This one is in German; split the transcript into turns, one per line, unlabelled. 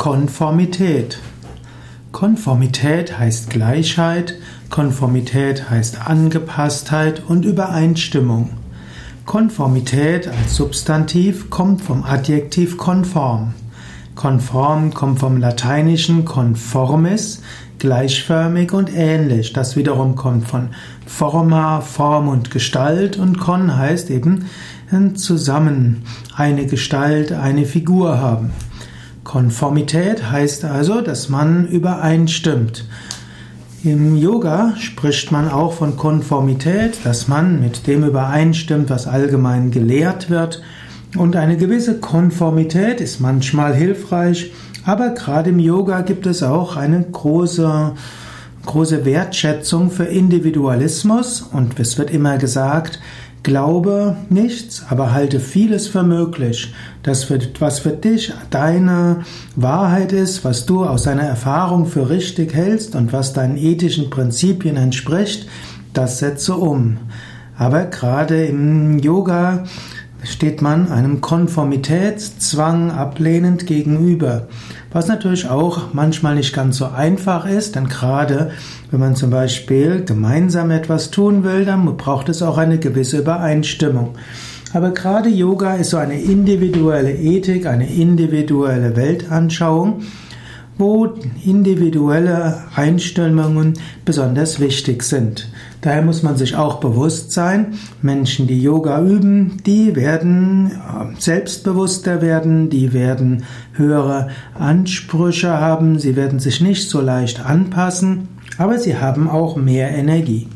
Konformität. Konformität heißt Gleichheit, Konformität heißt Angepasstheit und Übereinstimmung. Konformität als Substantiv kommt vom Adjektiv konform. Konform kommt vom lateinischen conformis, gleichförmig und ähnlich. Das wiederum kommt von forma, Form und Gestalt und con heißt eben zusammen eine Gestalt, eine Figur haben. Konformität heißt also, dass man übereinstimmt. Im Yoga spricht man auch von Konformität, dass man mit dem übereinstimmt, was allgemein gelehrt wird. Und eine gewisse Konformität ist manchmal hilfreich, aber gerade im Yoga gibt es auch eine große, große Wertschätzung für Individualismus und es wird immer gesagt, Glaube nichts, aber halte vieles für möglich. Das, was für dich deine Wahrheit ist, was du aus deiner Erfahrung für richtig hältst und was deinen ethischen Prinzipien entspricht, das setze um. Aber gerade im Yoga steht man einem Konformitätszwang ablehnend gegenüber. Was natürlich auch manchmal nicht ganz so einfach ist, denn gerade wenn man zum Beispiel gemeinsam etwas tun will, dann braucht es auch eine gewisse Übereinstimmung. Aber gerade Yoga ist so eine individuelle Ethik, eine individuelle Weltanschauung, wo individuelle Einstellungen besonders wichtig sind. Daher muss man sich auch bewusst sein, Menschen, die Yoga üben, die werden äh, selbstbewusster werden, die werden höhere Ansprüche haben, sie werden sich nicht so leicht anpassen, aber sie haben auch mehr Energie.